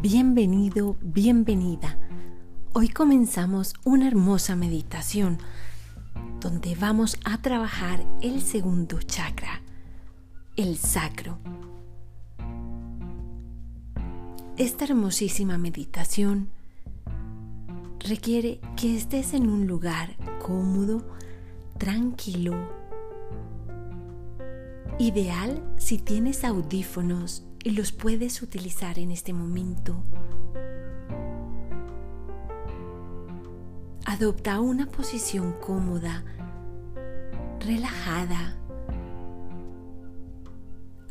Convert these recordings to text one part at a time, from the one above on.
Bienvenido, bienvenida. Hoy comenzamos una hermosa meditación donde vamos a trabajar el segundo chakra, el sacro. Esta hermosísima meditación requiere que estés en un lugar cómodo, tranquilo. Ideal si tienes audífonos y los puedes utilizar en este momento. Adopta una posición cómoda, relajada.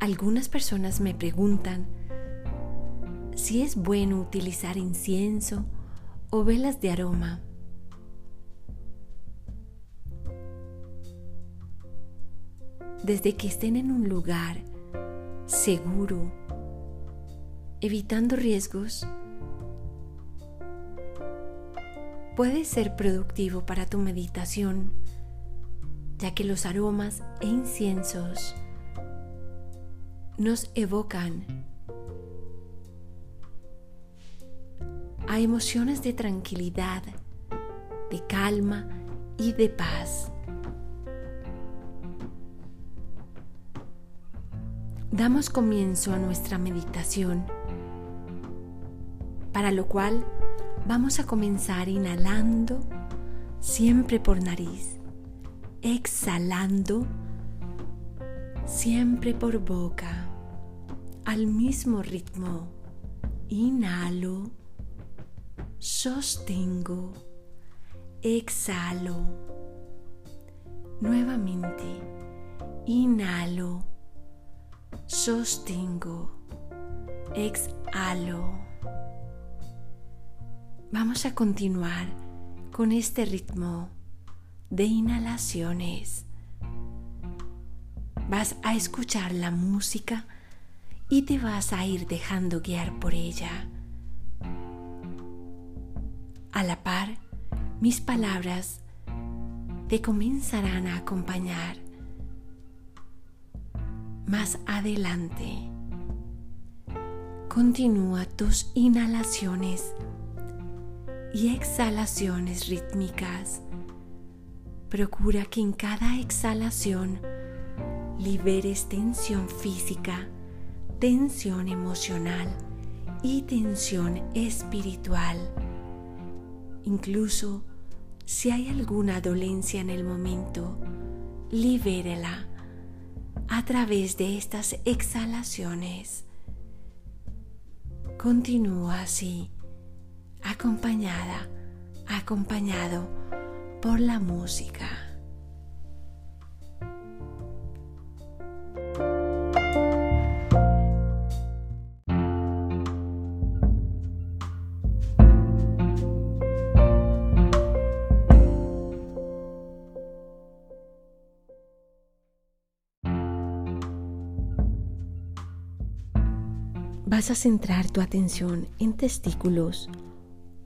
Algunas personas me preguntan si es bueno utilizar incienso o velas de aroma. Desde que estén en un lugar seguro, evitando riesgos, puede ser productivo para tu meditación, ya que los aromas e inciensos nos evocan a emociones de tranquilidad, de calma y de paz. Damos comienzo a nuestra meditación, para lo cual vamos a comenzar inhalando siempre por nariz, exhalando siempre por boca, al mismo ritmo. Inhalo, sostengo, exhalo. Nuevamente, inhalo sostengo, exhalo. Vamos a continuar con este ritmo de inhalaciones. Vas a escuchar la música y te vas a ir dejando guiar por ella. A la par, mis palabras te comenzarán a acompañar más adelante. Continúa tus inhalaciones y exhalaciones rítmicas. Procura que en cada exhalación liberes tensión física, tensión emocional y tensión espiritual. Incluso si hay alguna dolencia en el momento, libérela a través de estas exhalaciones. Continúa así, acompañada, acompañado por la música. Vas a centrar tu atención en testículos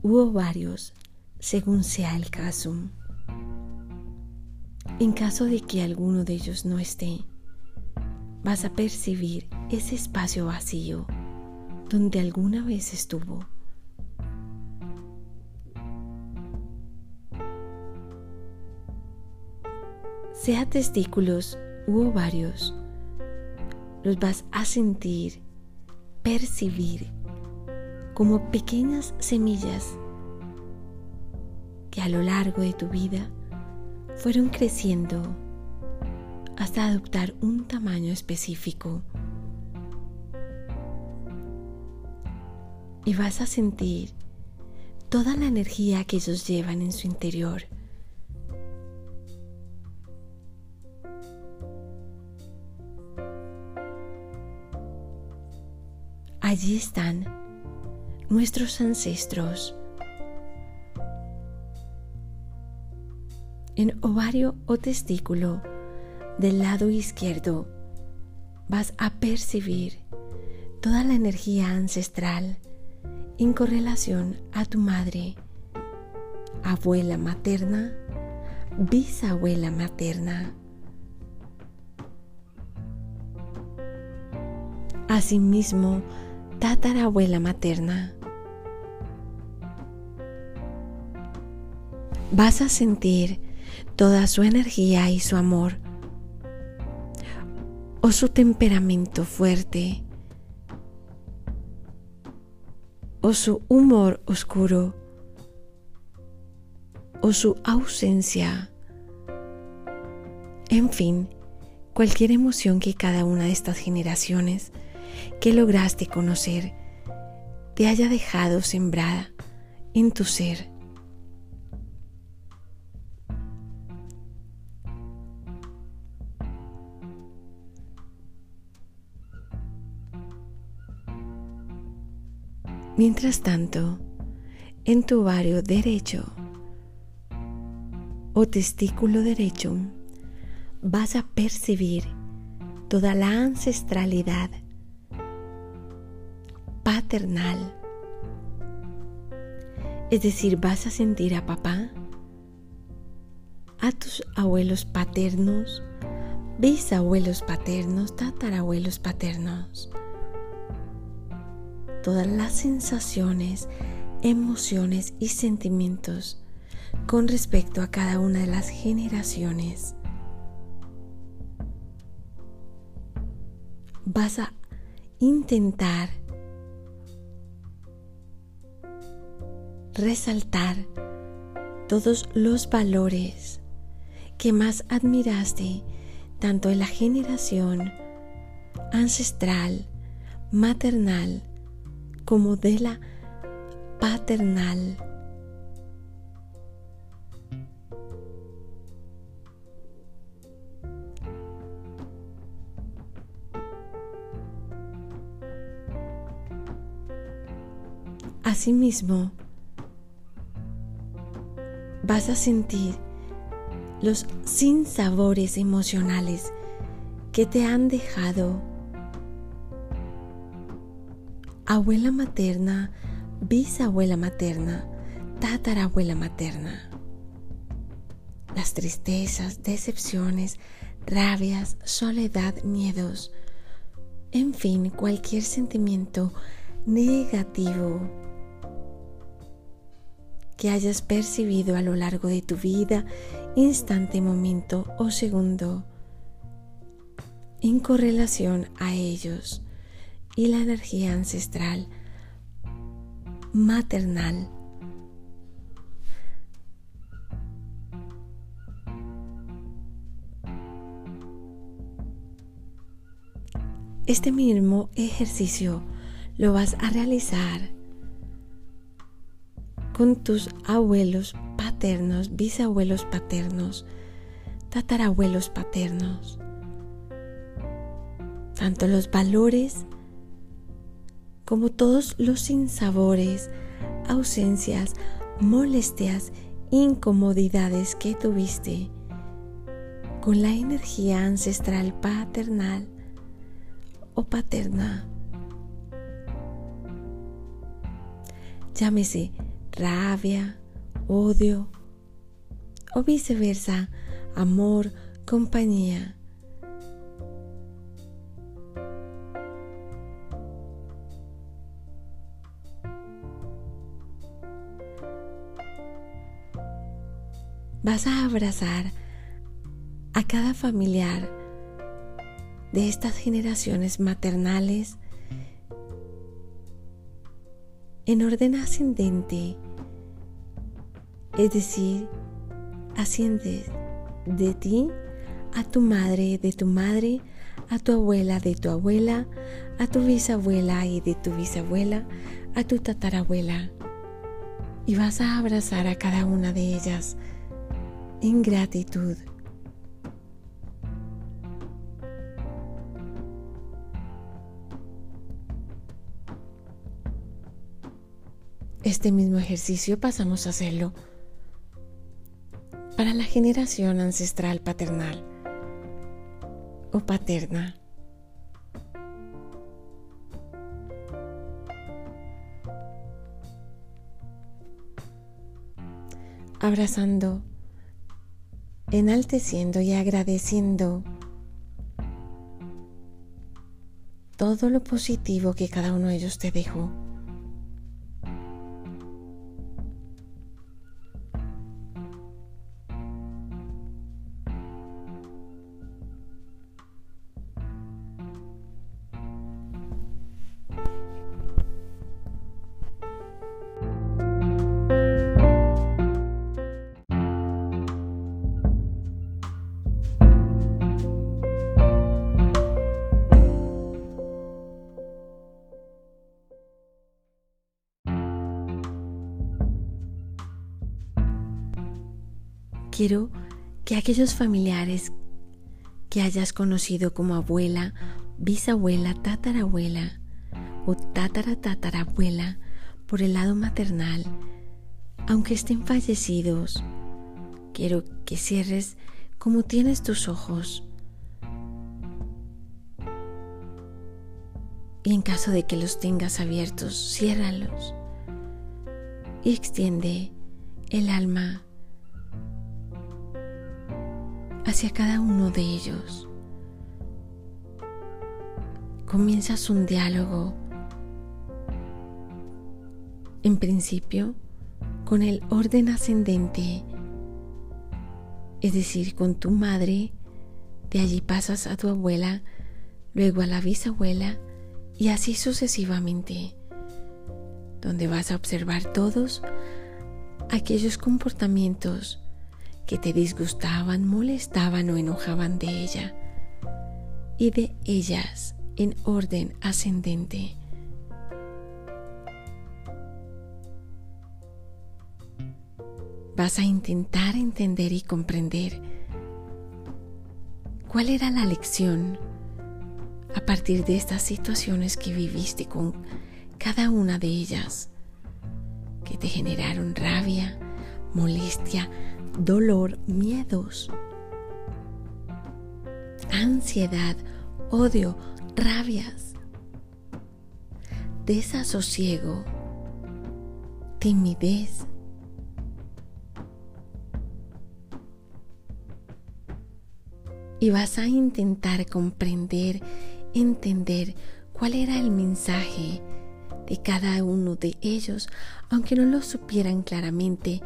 u ovarios según sea el caso. En caso de que alguno de ellos no esté, vas a percibir ese espacio vacío donde alguna vez estuvo. Sea testículos u ovarios, los vas a sentir percibir como pequeñas semillas que a lo largo de tu vida fueron creciendo hasta adoptar un tamaño específico. Y vas a sentir toda la energía que ellos llevan en su interior. Allí están nuestros ancestros. En ovario o testículo del lado izquierdo vas a percibir toda la energía ancestral en correlación a tu madre, abuela materna, bisabuela materna. Asimismo, tatarabuela materna. Vas a sentir toda su energía y su amor o su temperamento fuerte o su humor oscuro o su ausencia. En fin, cualquier emoción que cada una de estas generaciones que lograste conocer te haya dejado sembrada en tu ser. Mientras tanto, en tu ovario derecho o testículo derecho vas a percibir toda la ancestralidad paternal. Es decir, vas a sentir a papá, a tus abuelos paternos, bisabuelos paternos, tatarabuelos paternos todas las sensaciones, emociones y sentimientos con respecto a cada una de las generaciones. Vas a intentar resaltar todos los valores que más admiraste tanto en la generación ancestral, maternal, como de la paternal. Asimismo, vas a sentir los sinsabores emocionales que te han dejado abuela materna, bisabuela materna, tatarabuela materna. Las tristezas, decepciones, rabias, soledad, miedos, en fin, cualquier sentimiento negativo que hayas percibido a lo largo de tu vida, instante, momento o segundo, en correlación a ellos y la energía ancestral maternal. Este mismo ejercicio lo vas a realizar con tus abuelos paternos, bisabuelos paternos, tatarabuelos paternos. Tanto los valores como todos los sinsabores, ausencias, molestias, incomodidades que tuviste con la energía ancestral paternal o paterna. Llámese rabia, odio o viceversa, amor, compañía. vas a abrazar a cada familiar de estas generaciones maternales en orden ascendente, es decir, asciende de ti a tu madre, de tu madre, a tu abuela, de tu abuela, a tu bisabuela y de tu bisabuela, a tu tatarabuela. Y vas a abrazar a cada una de ellas en gratitud. Este mismo ejercicio pasamos a hacerlo para la generación ancestral paternal o paterna. Abrazando enalteciendo y agradeciendo todo lo positivo que cada uno de ellos te dejó. Quiero que aquellos familiares que hayas conocido como abuela, bisabuela, tatarabuela o tataratatarabuela por el lado maternal, aunque estén fallecidos, quiero que cierres como tienes tus ojos. Y en caso de que los tengas abiertos, ciérralos y extiende el alma hacia cada uno de ellos. Comienzas un diálogo, en principio, con el orden ascendente, es decir, con tu madre, de allí pasas a tu abuela, luego a la bisabuela y así sucesivamente, donde vas a observar todos aquellos comportamientos que te disgustaban, molestaban o enojaban de ella y de ellas en orden ascendente. Vas a intentar entender y comprender cuál era la lección a partir de estas situaciones que viviste con cada una de ellas, que te generaron rabia, molestia, dolor, miedos, ansiedad, odio, rabias, desasosiego, timidez. Y vas a intentar comprender, entender cuál era el mensaje de cada uno de ellos, aunque no lo supieran claramente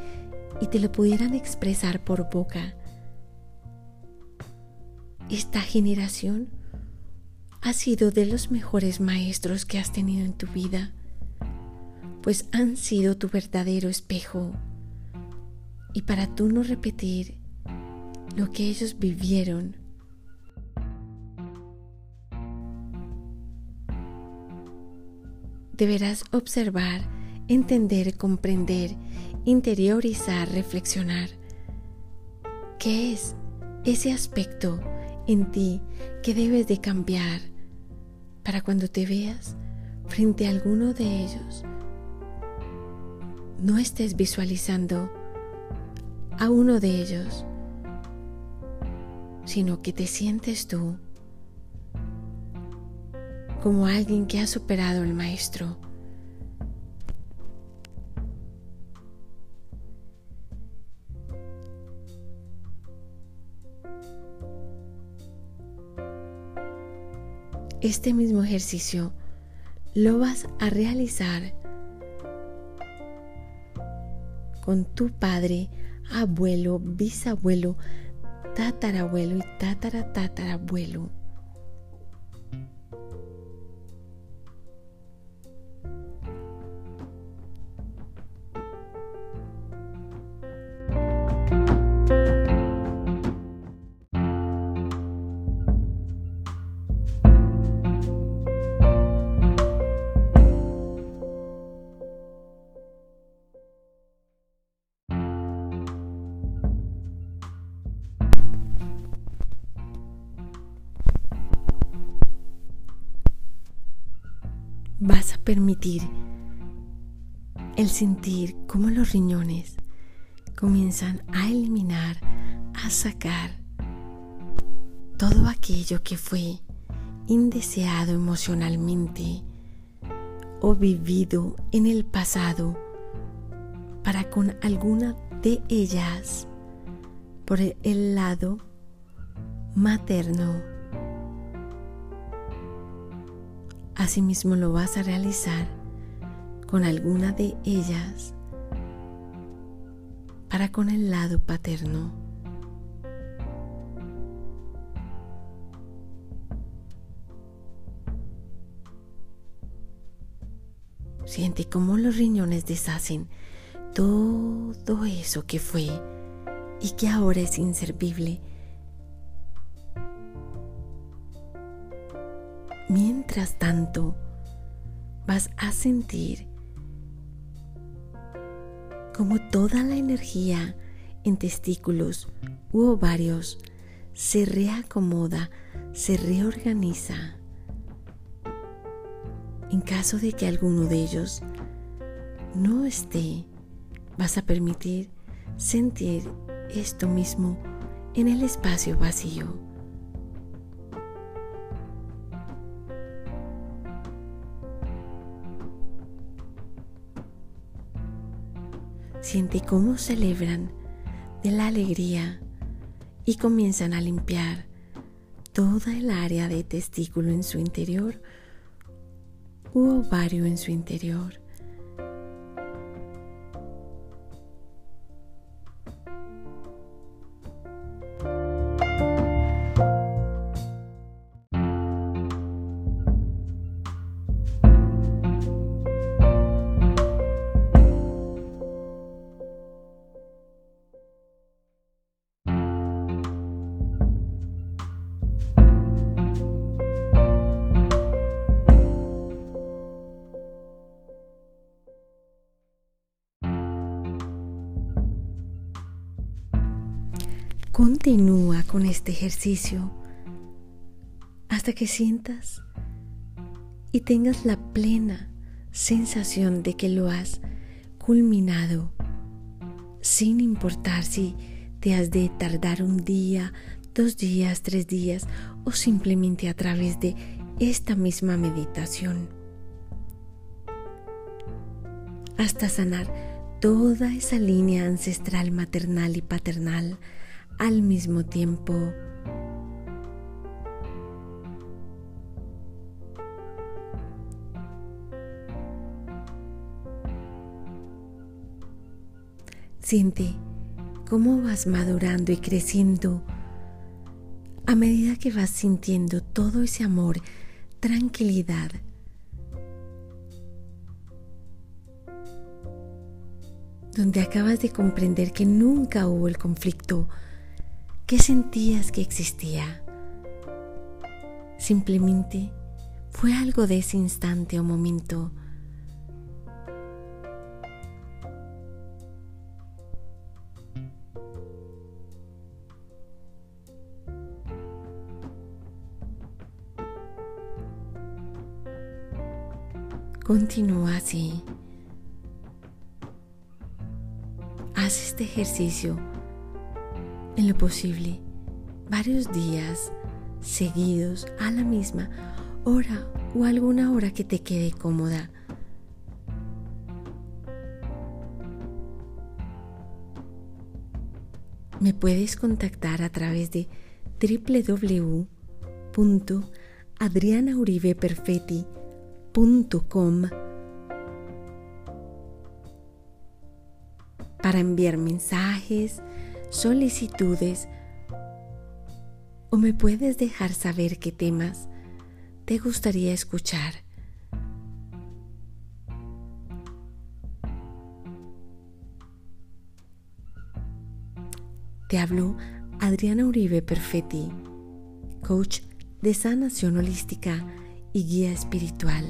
y te lo pudieran expresar por boca. Esta generación ha sido de los mejores maestros que has tenido en tu vida, pues han sido tu verdadero espejo. Y para tú no repetir lo que ellos vivieron, deberás observar, entender, comprender interiorizar, reflexionar. ¿Qué es ese aspecto en ti que debes de cambiar para cuando te veas frente a alguno de ellos? No estés visualizando a uno de ellos, sino que te sientes tú como alguien que ha superado al maestro Este mismo ejercicio lo vas a realizar con tu padre, abuelo, bisabuelo, tatarabuelo y tataratatarabuelo. Permitir el sentir cómo los riñones comienzan a eliminar, a sacar todo aquello que fue indeseado emocionalmente o vivido en el pasado para con alguna de ellas por el lado materno Asimismo lo vas a realizar con alguna de ellas para con el lado paterno. Siente cómo los riñones deshacen todo eso que fue y que ahora es inservible. Mientras tanto, vas a sentir como toda la energía en testículos u ovarios se reacomoda, se reorganiza. En caso de que alguno de ellos no esté, vas a permitir sentir esto mismo en el espacio vacío. Siente cómo celebran de la alegría y comienzan a limpiar toda el área de testículo en su interior u ovario en su interior. Continúa con este ejercicio hasta que sientas y tengas la plena sensación de que lo has culminado, sin importar si te has de tardar un día, dos días, tres días o simplemente a través de esta misma meditación. Hasta sanar toda esa línea ancestral maternal y paternal al mismo tiempo. Siente cómo vas madurando y creciendo a medida que vas sintiendo todo ese amor, tranquilidad. Donde acabas de comprender que nunca hubo el conflicto ¿Qué sentías que existía? Simplemente fue algo de ese instante o momento. Continúa así. Haz este ejercicio en lo posible, varios días seguidos a la misma hora o alguna hora que te quede cómoda. Me puedes contactar a través de www.adrianauribeperfetti.com para enviar mensajes, solicitudes o me puedes dejar saber qué temas te gustaría escuchar. Te habló Adriana Uribe Perfetti, coach de sanación holística y guía espiritual.